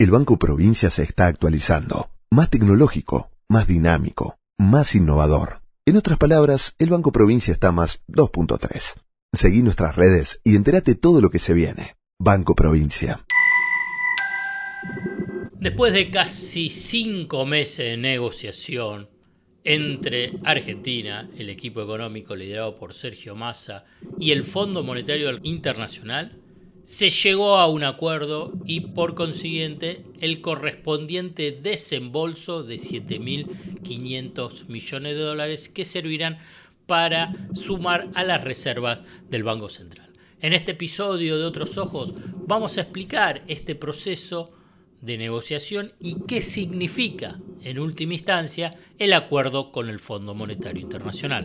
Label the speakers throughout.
Speaker 1: El Banco Provincia se está actualizando, más tecnológico, más dinámico, más innovador. En otras palabras, el Banco Provincia está más 2.3. Seguí nuestras redes y entérate todo lo que se viene. Banco Provincia.
Speaker 2: Después de casi cinco meses de negociación entre Argentina, el equipo económico liderado por Sergio Massa, y el Fondo Monetario Internacional, se llegó a un acuerdo y por consiguiente el correspondiente desembolso de 7.500 millones de dólares que servirán para sumar a las reservas del Banco Central. En este episodio de Otros Ojos vamos a explicar este proceso de negociación y qué significa, en última instancia, el acuerdo con el Fondo Monetario Internacional.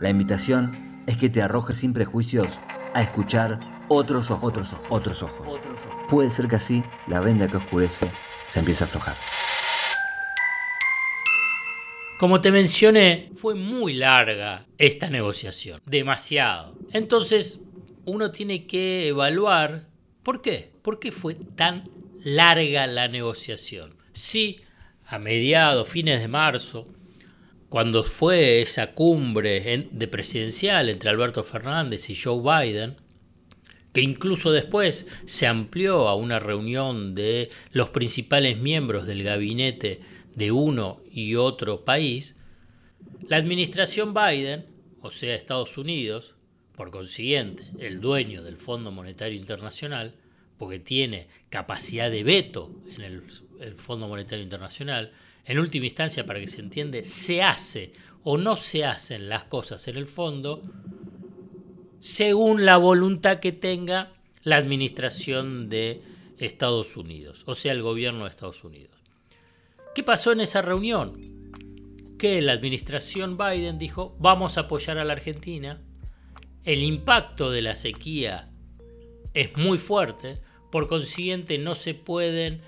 Speaker 3: La invitación es que te arrojes sin prejuicios a escuchar otros ojos, otros ojos, otros ojos. Puede ser que así la venda que oscurece se empiece a aflojar.
Speaker 2: Como te mencioné, fue muy larga esta negociación, demasiado. Entonces, uno tiene que evaluar por qué, por qué fue tan larga la negociación. Si a mediados, fines de marzo, cuando fue esa cumbre de presidencial entre Alberto Fernández y Joe Biden, que incluso después se amplió a una reunión de los principales miembros del gabinete de uno y otro país, la administración Biden, o sea Estados Unidos, por consiguiente el dueño del Fondo Monetario Internacional, porque tiene capacidad de veto en el, el Fondo Monetario Internacional, en última instancia, para que se entiende, se hace o no se hacen las cosas en el fondo según la voluntad que tenga la administración de Estados Unidos, o sea, el gobierno de Estados Unidos. ¿Qué pasó en esa reunión? Que la administración Biden dijo, vamos a apoyar a la Argentina, el impacto de la sequía es muy fuerte, por consiguiente no se pueden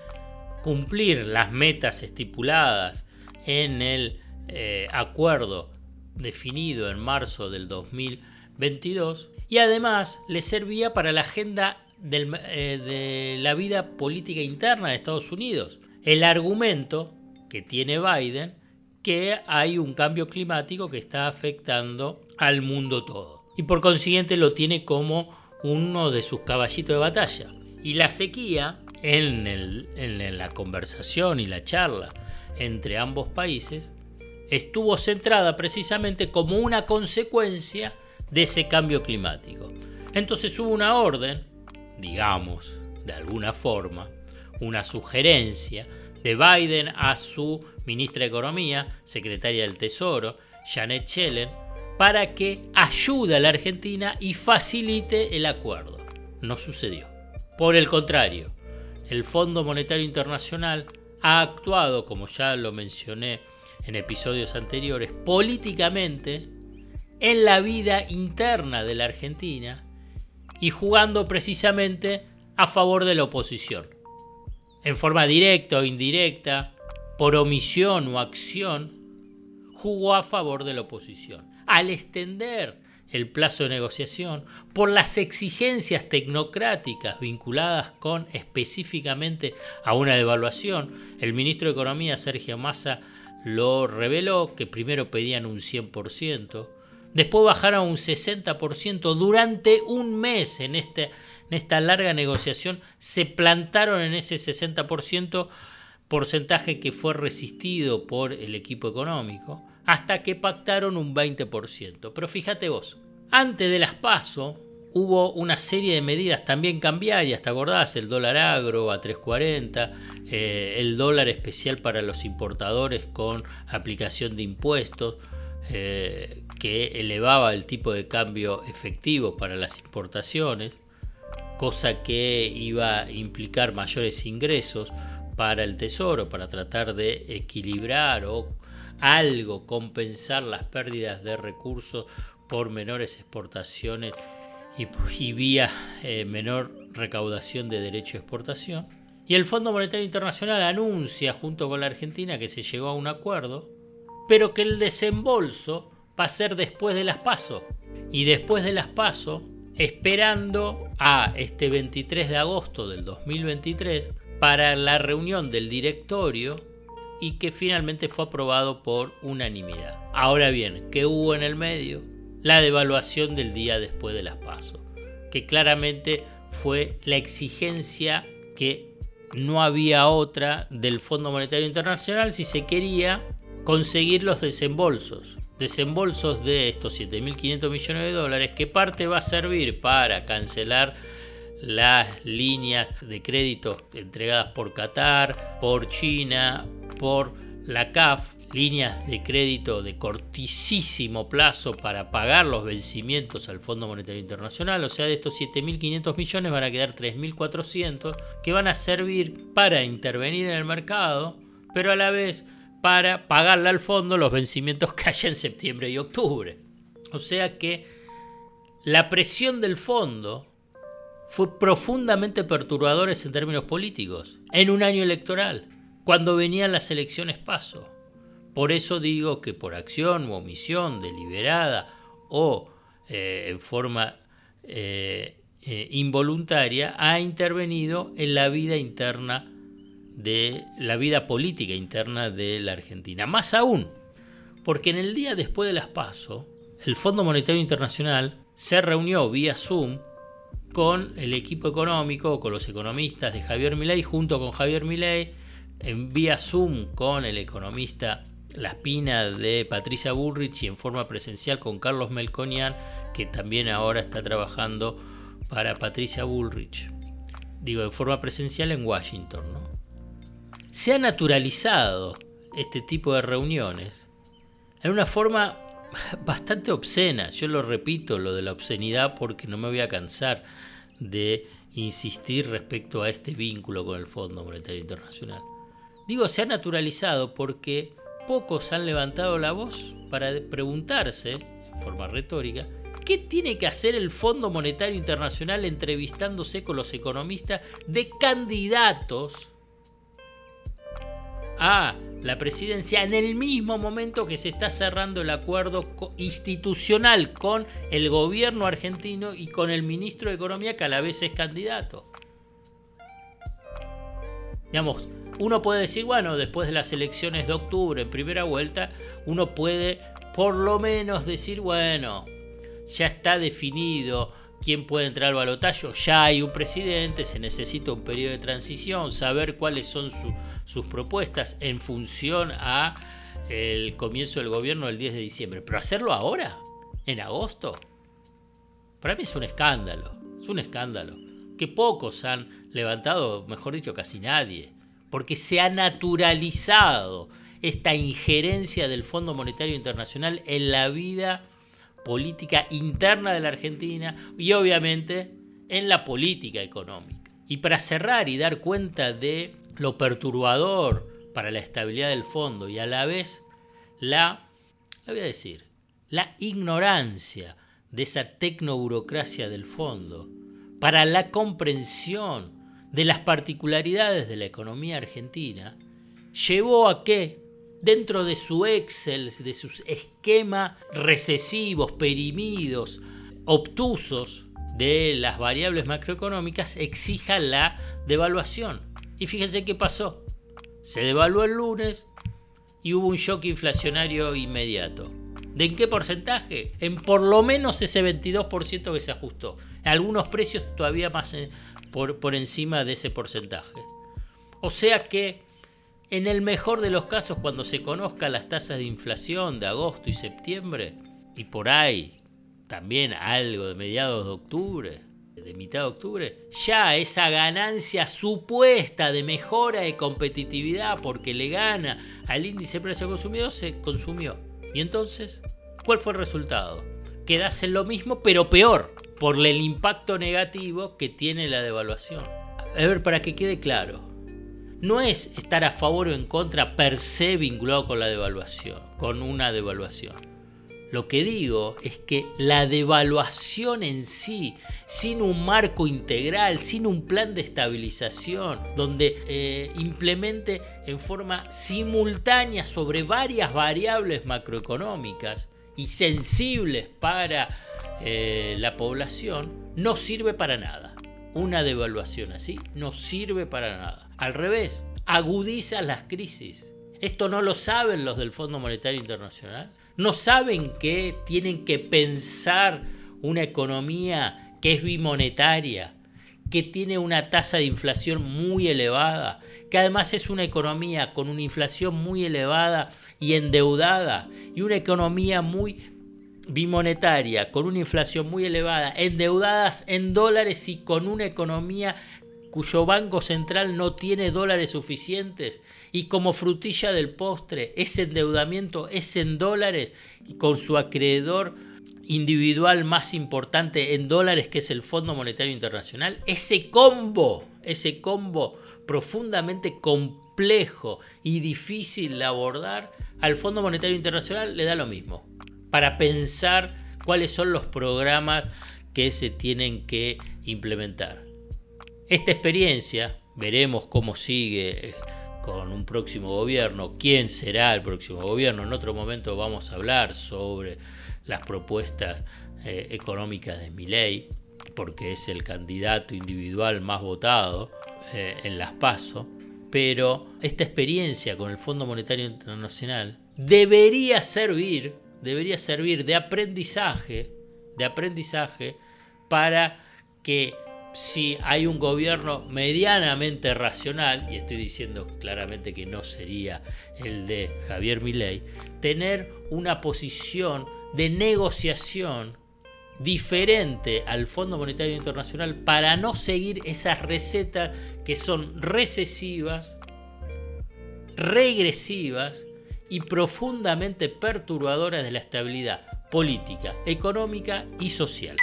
Speaker 2: cumplir las metas estipuladas en el eh, acuerdo definido en marzo del 2022 y además le servía para la agenda eh, de la vida política interna de Estados Unidos. El argumento que tiene Biden que hay un cambio climático que está afectando al mundo todo. Y por consiguiente lo tiene como uno de sus caballitos de batalla. Y la sequía en, la conversación y la charla entre ambos países estuvo centrada precisamente como una consecuencia de ese cambio climático. Entonces hubo una orden, digamos, de alguna forma, una sugerencia de Biden a su ministra de Economía, secretaria del Tesoro, Janet Yellen, para que ayude a la Argentina y facilite el acuerdo. No sucedió. Por el contrario, el Fondo Monetario Internacional ha actuado, como ya lo mencioné en episodios anteriores, políticamente en la vida interna de la Argentina y jugando precisamente a favor de la oposición. En forma directa o indirecta, por omisión o acción, jugó a favor de la oposición. Al extender el plazo de negociación, por las exigencias tecnocráticas vinculadas con específicamente a una devaluación. El ministro de Economía, Sergio Massa, lo reveló, que primero pedían un 100%, después bajaron a un 60%, durante un mes en, este, en esta larga negociación se plantaron en ese 60%, porcentaje que fue resistido por el equipo económico hasta que pactaron un 20%. Pero fíjate vos, antes de las PASO hubo una serie de medidas también cambiarias, ¿te acordás? El dólar agro a 3.40, eh, el dólar especial para los importadores con aplicación de impuestos, eh, que elevaba el tipo de cambio efectivo para las importaciones. cosa que iba a implicar mayores ingresos para el Tesoro, para tratar de equilibrar o algo compensar las pérdidas de recursos por menores exportaciones y, vía eh, menor recaudación de derecho de exportación. Y el Fondo Monetario Internacional anuncia junto con la Argentina que se llegó a un acuerdo, pero que el desembolso va a ser después de las PASO. Y después de las PASO, esperando a este 23 de agosto del 2023 para la reunión del directorio y que finalmente fue aprobado por unanimidad. Ahora bien, ¿qué hubo en el medio? La devaluación del día después de las PASO, que claramente fue la exigencia que no había otra del Fondo Monetario Internacional si se quería conseguir los desembolsos. Desembolsos de estos 7.500 millones de dólares, que parte va a servir para cancelar las líneas de crédito entregadas por Qatar, por China, por la CAF, líneas de crédito de cortísimo plazo para pagar los vencimientos al Fondo Monetario Internacional, o sea, de estos 7.500 millones van a quedar 3.400 que van a servir para intervenir en el mercado, pero a la vez para pagarle al fondo los vencimientos que haya en septiembre y octubre. O sea que la presión del fondo fue profundamente perturbadora en términos políticos, en un año electoral, cuando venían las elecciones paso. Por eso digo que por acción u omisión deliberada o eh, en forma eh, eh, involuntaria ha intervenido en la vida interna de la vida política interna de la Argentina. Más aún, porque en el día después de las PASO, el Fondo Monetario Internacional se reunió vía Zoom con el equipo económico, con los economistas de Javier Milei, junto con Javier Milei, en vía Zoom con el economista La Espina de Patricia Bullrich y en forma presencial con Carlos Melconian, que también ahora está trabajando para Patricia Bullrich. Digo, de forma presencial en Washington. Se ha naturalizado este tipo de reuniones en una forma bastante obscena. Yo lo repito, lo de la obscenidad, porque no me voy a cansar de insistir respecto a este vínculo con el Fondo Monetario Internacional. Digo, se ha naturalizado porque pocos han levantado la voz para preguntarse, en forma retórica, ¿qué tiene que hacer el Fondo Monetario Internacional entrevistándose con los economistas de candidatos a la presidencia en el mismo momento que se está cerrando el acuerdo institucional con el gobierno argentino y con el ministro de Economía que a la vez es candidato. Digamos, uno puede decir, bueno, después de las elecciones de octubre primera vuelta, uno puede por lo menos decir, bueno, ya está definido quién puede entrar al balotaje, ya hay un presidente, se necesita un periodo de transición, saber cuáles son sus propuestas en función a el comienzo del gobierno del 10 de diciembre. Pero hacerlo ahora, en agosto, para mí es un escándalo, es un escándalo, que pocos han levantado, mejor dicho, casi nadie, porque se ha naturalizado esta injerencia del Fondo Monetario Internacional en la vida política interna de la Argentina y obviamente en la política económica. Y para cerrar y dar cuenta de lo perturbador para la estabilidad del fondo y a la vez la, voy a decir, la ignorancia de esa tecnoburocracia del fondo para la comprensión de las particularidades de la economía argentina, llevó a que dentro de su Excel, de sus esquemas recesivos, perimidos, obtusos de las variables macroeconómicas, exija la devaluación. Y fíjense qué pasó. Se devaluó el lunes y hubo un shock inflacionario inmediato. ¿De en qué porcentaje? En por lo menos ese 22% que se ajustó. Algunos precios todavía más por, por encima de ese porcentaje. O sea que en el mejor de los casos, cuando se conozcan las tasas de inflación de agosto y septiembre, y por ahí también algo de mediados de octubre, de mitad de octubre, ya esa ganancia supuesta de mejora de competitividad porque le gana al índice de precio consumidor se consumió. Y entonces, ¿cuál fue el resultado? Quedase lo mismo, pero peor. Por el impacto negativo que tiene la devaluación. A ver, para que quede claro, no es estar a favor o en contra per se vinculado con la devaluación, con una devaluación. Lo que digo es que la devaluación en sí, sin un marco integral, sin un plan de estabilización, donde eh, implemente en forma simultánea sobre varias variables macroeconómicas y sensibles para eh, la población, no sirve para nada. Una devaluación así no sirve para nada. Al revés, agudiza las crisis. Esto no lo saben los del Fondo Monetario Internacional no saben que tienen que pensar una economía que es bimonetaria, que tiene una tasa de inflación muy elevada, que además es una economía con una inflación muy elevada y endeudada, y una economía muy bimonetaria, con una inflación muy elevada, endeudadas en dólares y con una economía cuyo banco central no tiene dólares suficientes y como frutilla del postre, ese endeudamiento es en dólares y con su acreedor individual más importante en dólares que es el Fondo Monetario Internacional, ese combo, ese combo profundamente complejo y difícil de abordar, al Fondo Monetario Internacional le da lo mismo, para pensar cuáles son los programas que se tienen que implementar. Esta experiencia, veremos cómo sigue con un próximo gobierno, quién será el próximo gobierno. En otro momento vamos a hablar sobre las propuestas eh, económicas de Milei, porque es el candidato individual más votado eh, en las PASO. Pero esta experiencia con el Fondo Monetario Internacional debería servir, debería servir de aprendizaje, de aprendizaje para que si hay un gobierno medianamente racional, y estoy diciendo claramente que no sería el de Javier Milei, tener una posición de negociación diferente al Fondo Monetario Internacional para no seguir esas recetas que son recesivas, regresivas y profundamente perturbadoras de la estabilidad política, económica y social.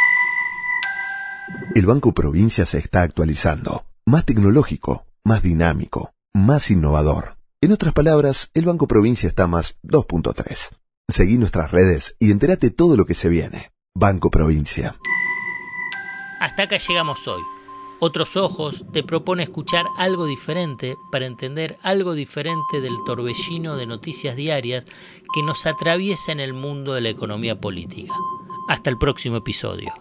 Speaker 1: El Banco Provincia se está actualizando, más tecnológico, más dinámico, más innovador. En otras palabras, el Banco Provincia está más 2.3. Seguí nuestras redes y entérate todo lo que se viene. Banco Provincia.
Speaker 2: Hasta acá llegamos hoy. Otros Ojos te propone escuchar algo diferente para entender algo diferente del torbellino de noticias diarias que nos atraviesa en el mundo de la economía política. Hasta el próximo episodio.